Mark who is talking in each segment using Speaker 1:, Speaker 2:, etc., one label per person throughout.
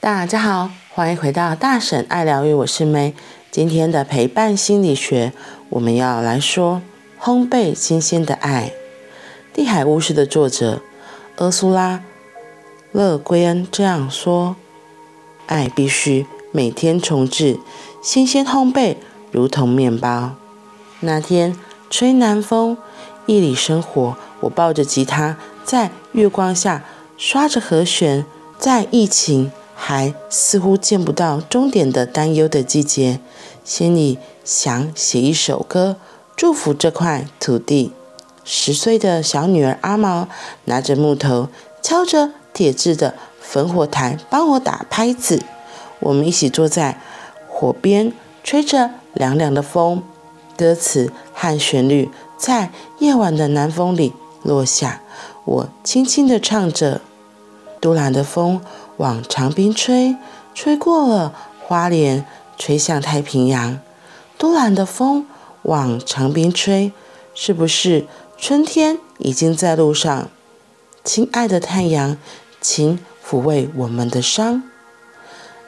Speaker 1: 大家好，欢迎回到大婶爱疗愈，我是 May。今天的陪伴心理学，我们要来说烘焙新鲜的爱。《地海巫师》的作者厄苏拉·勒圭恩这样说：“爱必须每天重置，新鲜烘焙，如同面包。”那天吹南风，夜里生活，我抱着吉他，在月光下刷着和弦，在疫情还似乎见不到终点的担忧的季节，心里想写一首歌，祝福这块土地。十岁的小女儿阿毛拿着木头，敲着铁制的烽火台，帮我打拍子。我们一起坐在火边，吹着凉凉的风，歌词和旋律在夜晚的南风里落下。我轻轻地唱着，都兰的风。往长滨吹，吹过了花莲，吹向太平洋。都兰的风往长滨吹，是不是春天已经在路上？亲爱的太阳，请抚慰我们的伤。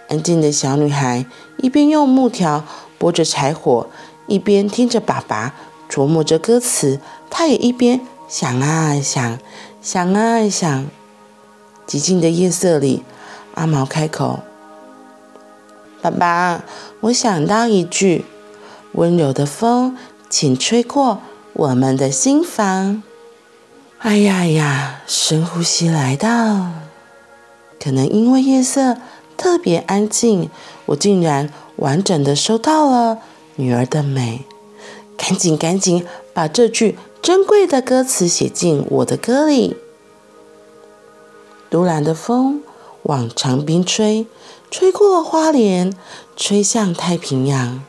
Speaker 1: 安静的小女孩一边用木条拨着柴火，一边听着爸爸琢磨着歌词。她也一边想啊想，想啊想。寂静的夜色里。阿毛开口：“爸爸，我想到一句，温柔的风，请吹过我们的心房。”哎呀呀，深呼吸来到。可能因为夜色特别安静，我竟然完整的收到了女儿的美。赶紧赶紧把这句珍贵的歌词写进我的歌里。独揽的风。往长滨吹，吹过花莲，吹向太平洋。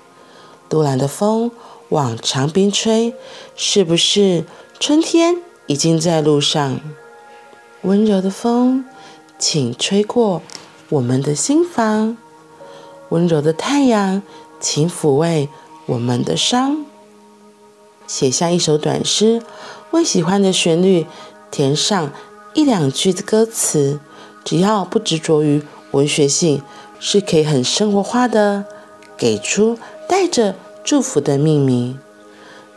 Speaker 1: 都兰的风往长滨吹，是不是春天已经在路上？温柔的风，请吹过我们的心房。温柔的太阳，请抚慰我们的伤。写下一首短诗，为喜欢的旋律填上一两句的歌词。只要不执着于文学性，是可以很生活化的，给出带着祝福的命名。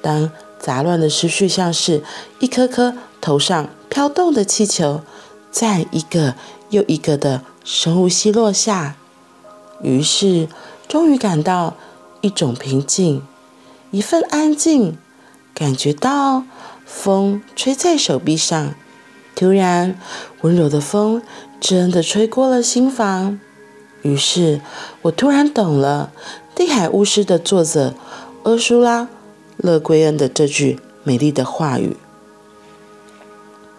Speaker 1: 当杂乱的思绪像是一颗颗头上飘动的气球，在一个又一个的深呼吸落下，于是终于感到一种平静，一份安静，感觉到风吹在手臂上。突然，温柔的风真的吹过了心房，于是我突然懂了《地海巫师》的作者厄苏拉·勒圭恩的这句美丽的话语：“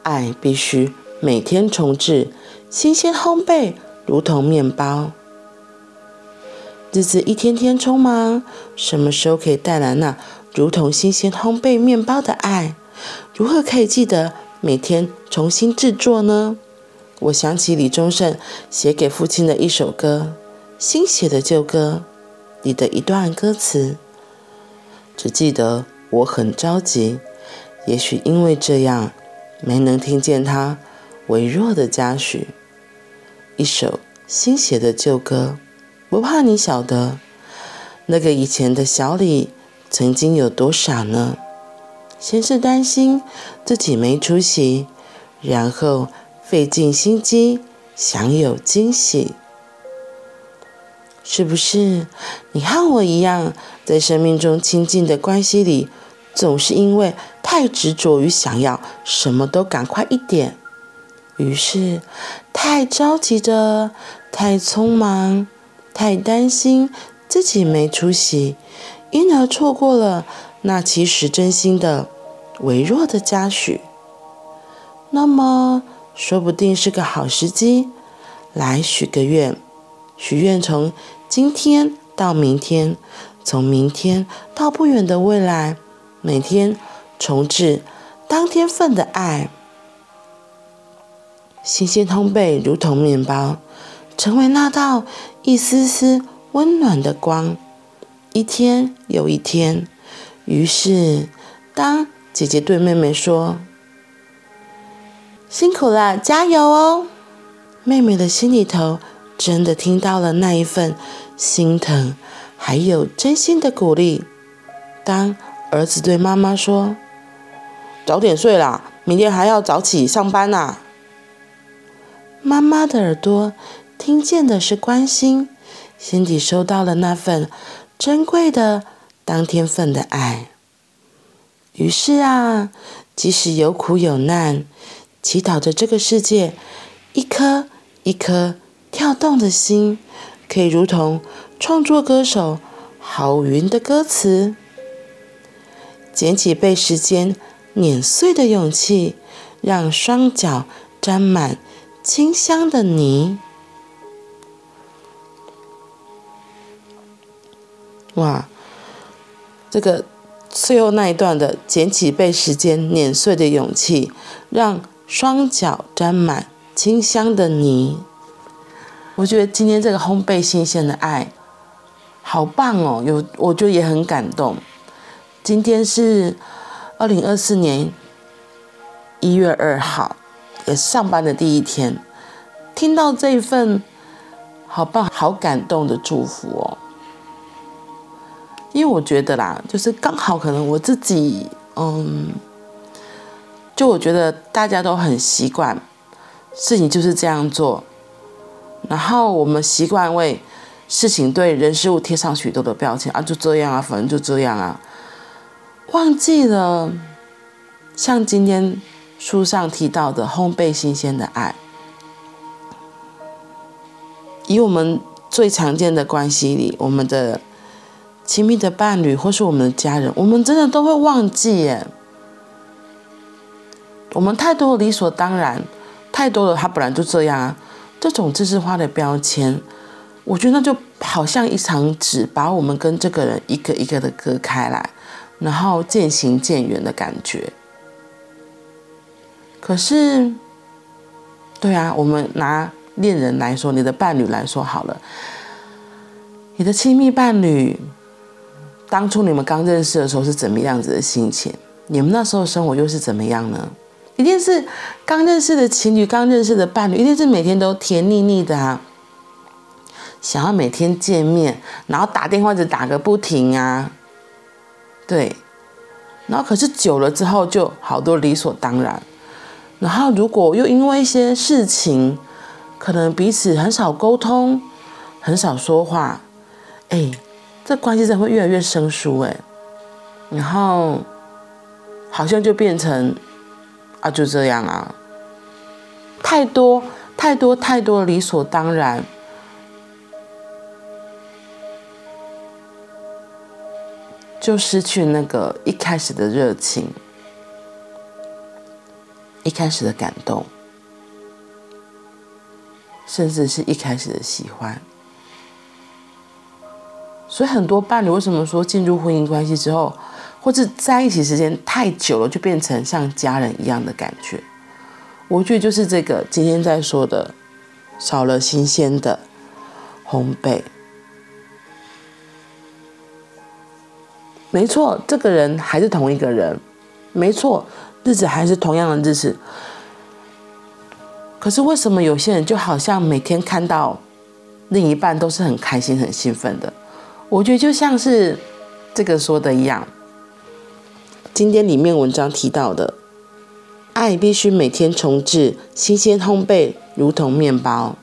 Speaker 1: 爱必须每天重制，新鲜烘焙，如同面包。”日子一天天匆忙，什么时候可以带来那如同新鲜烘焙面包的爱？如何可以记得？每天重新制作呢？我想起李宗盛写给父亲的一首歌，新写的旧歌里的一段歌词，只记得我很着急，也许因为这样没能听见他微弱的嘉许。一首新写的旧歌，不怕你晓得，那个以前的小李曾经有多傻呢？先是担心自己没出息，然后费尽心机想有惊喜。是不是你和我一样，在生命中亲近的关系里，总是因为太执着于想要什么都赶快一点，于是太着急着，太匆忙，太担心自己没出息，因而错过了。那其实真心的、微弱的嘉许，那么说不定是个好时机，来许个愿。许愿从今天到明天，从明天到不远的未来，每天重置当天份的爱，新鲜烘焙如同面包，成为那道一丝丝温暖的光，一天又一天。于是，当姐姐对妹妹说：“辛苦了，加油哦！”妹妹的心里头真的听到了那一份心疼，还有真心的鼓励。当儿子对妈妈说：“早点睡啦，明天还要早起上班呐。”妈妈的耳朵听见的是关心，心底收到了那份珍贵的当天份的爱。于是啊，即使有苦有难，祈祷着这个世界一颗一颗跳动的心，可以如同创作歌手郝云的歌词，捡起被时间碾碎的勇气，让双脚沾满清香的泥。哇，这个。最后那一段的捡起被时间碾碎的勇气，让双脚沾满清香的泥。我觉得今天这个烘焙新鲜的爱，好棒哦！有，我觉得也很感动。今天是二零二四年一月二号，也是上班的第一天，听到这一份好棒、好感动的祝福哦。因为我觉得啦，就是刚好可能我自己，嗯，就我觉得大家都很习惯，事情就是这样做，然后我们习惯为事情对人事物贴上许多的标签啊，就这样啊，反正就这样啊，忘记了像今天书上提到的烘焙新鲜的爱，以我们最常见的关系里，我们的。亲密的伴侣或是我们的家人，我们真的都会忘记耶。我们太多理所当然，太多的他本来就这样啊，这种知识化的标签，我觉得那就好像一张纸，把我们跟这个人一个一个的割开来，然后渐行渐远的感觉。可是，对啊，我们拿恋人来说，你的伴侣来说好了，你的亲密伴侣。当初你们刚认识的时候是怎么样子的心情？你们那时候生活又是怎么样呢？一定是刚认识的情侣，刚认识的伴侣，一定是每天都甜腻腻的啊，想要每天见面，然后打电话就打个不停啊，对，然后可是久了之后就好多理所当然，然后如果又因为一些事情，可能彼此很少沟通，很少说话，哎。这关系真会越来越生疏哎，然后好像就变成啊，就这样啊，太多太多太多理所当然，就失去那个一开始的热情，一开始的感动，甚至是一开始的喜欢。所以很多伴侣为什么说进入婚姻关系之后，或者在一起时间太久了，就变成像家人一样的感觉？我觉得就是这个今天在说的，少了新鲜的烘焙。没错，这个人还是同一个人，没错，日子还是同样的日子。可是为什么有些人就好像每天看到另一半都是很开心、很兴奋的？我觉得就像是这个说的一样，今天里面文章提到的，爱必须每天重置，新鲜烘焙，如同面包。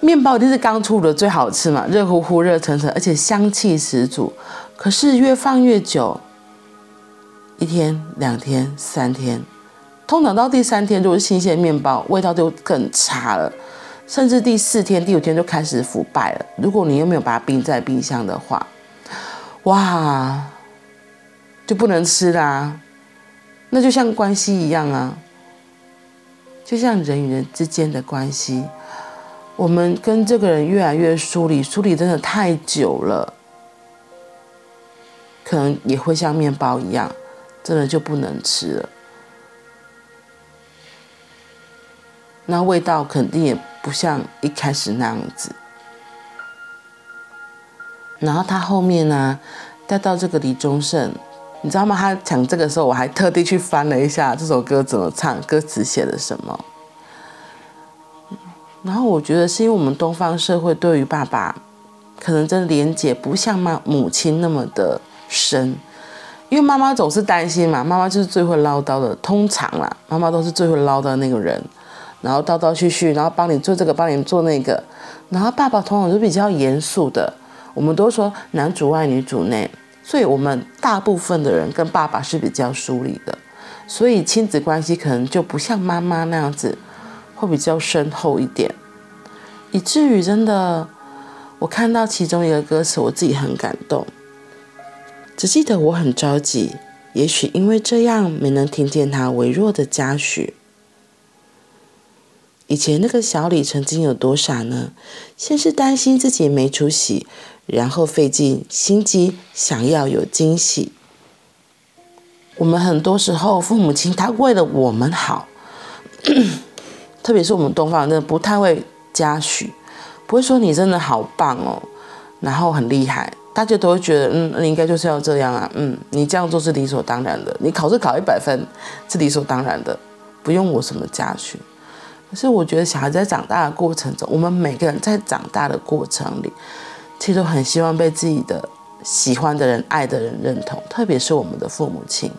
Speaker 1: 面包一定是刚出炉的最好吃嘛，热乎乎、热腾腾，而且香气十足。可是越放越久，一天、两天、三天，通常到第三天，如果是新鲜面包，味道就更差了。甚至第四天、第五天就开始腐败了。如果你又没有把它冰在冰箱的话，哇，就不能吃啦。那就像关系一样啊，就像人与人之间的关系，我们跟这个人越来越疏离，疏离真的太久了，可能也会像面包一样，真的就不能吃了。那味道肯定也不像一开始那样子。然后他后面呢，带到这个李宗盛，你知道吗？他讲这个时候，我还特地去翻了一下这首歌怎么唱，歌词写的什么。然后我觉得是因为我们东方社会对于爸爸，可能真的连接不像妈母亲那么的深，因为妈妈总是担心嘛，妈妈就是最会唠叨的，通常啦，妈妈都是最会唠叨那个人，然后叨叨絮絮，然后帮你做这个，帮你做那个，然后爸爸通常是比较严肃的，我们都说男主外女主内，所以我们大部分的人跟爸爸是比较疏离的，所以亲子关系可能就不像妈妈那样子。会比较深厚一点，以至于真的，我看到其中一个歌词，我自己很感动。只记得我很着急，也许因为这样没能听见他微弱的嘉许。以前那个小李曾经有多傻呢？先是担心自己没出息，然后费尽心机想要有惊喜。我们很多时候，父母亲他为了我们好。特别是我们东方人，不太会嘉许，不会说你真的好棒哦，然后很厉害，大家都会觉得，嗯，你应该就是要这样啊，嗯，你这样做是理所当然的，你考试考一百分是理所当然的，不用我什么嘉许。可是我觉得小孩在长大的过程中，我们每个人在长大的过程里，其实都很希望被自己的喜欢的人、爱的人认同，特别是我们的父母亲。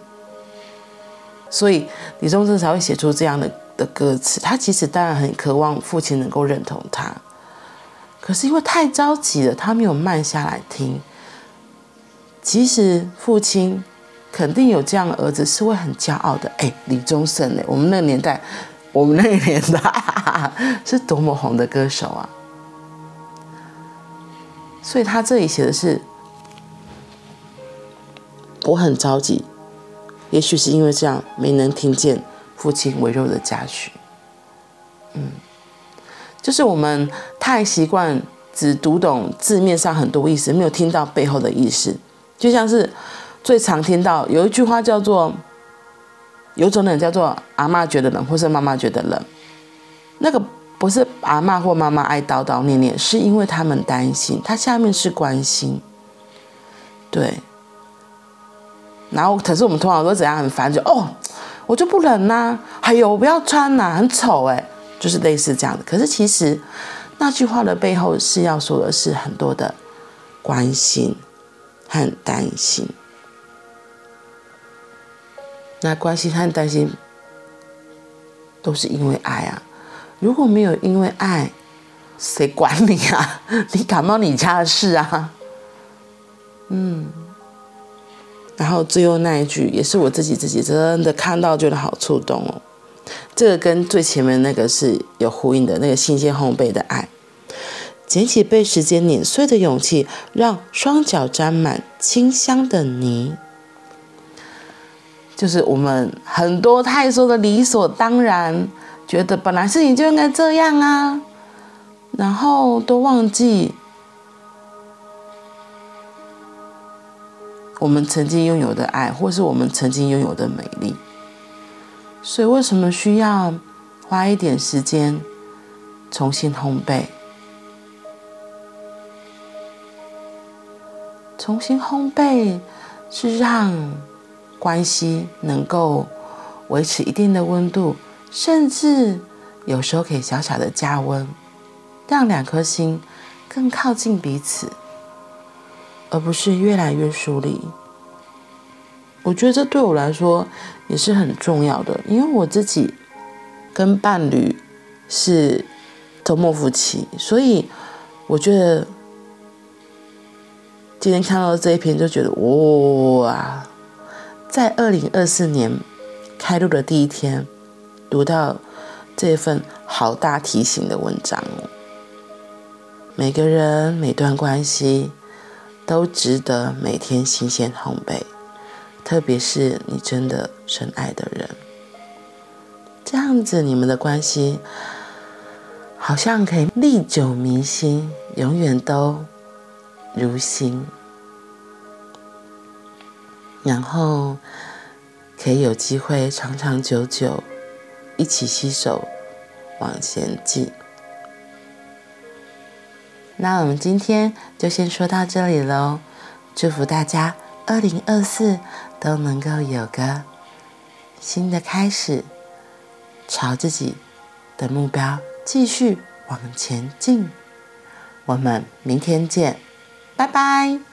Speaker 1: 所以李宗盛才会写出这样的。的歌词，他其实当然很渴望父亲能够认同他，可是因为太着急了，他没有慢下来听。其实父亲肯定有这样的儿子，是会很骄傲的。哎，李宗盛呢，我们那个年代，我们那个年代 是多么红的歌手啊！所以他这里写的是，我很着急，也许是因为这样没能听见。父亲微弱的嘉许，嗯，就是我们太习惯只读懂字面上很多意思，没有听到背后的意思。就像是最常听到有一句话叫做“有种人叫做阿嬷觉得冷，或是妈妈觉得冷”，那个不是阿嬷或妈妈爱叨叨念念，是因为他们担心，他下面是关心，对。然后可是我们通常都怎样很烦，就哦。我就不冷呐、啊，还有我不要穿呐、很丑哎，就是类似这样的。可是其实那句话的背后是要说的是很多的关心和担心。那关心和担心都是因为爱啊，如果没有因为爱，谁管你啊？你感冒你家的事啊，嗯。然后最后那一句也是我自己自己真的看到觉得好触动哦，这个跟最前面那个是有呼应的，那个新鲜烘焙的爱，捡起被时间碾碎的勇气，让双脚沾满清香的泥，就是我们很多太说的理所当然，觉得本来事情就应该这样啊，然后都忘记。我们曾经拥有的爱，或是我们曾经拥有的美丽，所以为什么需要花一点时间重新烘焙？重新烘焙是让关系能够维持一定的温度，甚至有时候可以小小的加温，让两颗心更靠近彼此。而不是越来越疏离，我觉得这对我来说也是很重要的，因为我自己跟伴侣是周末夫妻，所以我觉得今天看到这一篇就觉得哇，在二零二四年开录的第一天读到这份好大提醒的文章哦，每个人每段关系。都值得每天新鲜烘焙，特别是你真的深爱的人，这样子你们的关系好像可以历久弥新，永远都如新，然后可以有机会长长久久一起携手往前进。那我们今天就先说到这里喽，祝福大家二零二四都能够有个新的开始，朝自己的目标继续往前进。我们明天见，拜拜。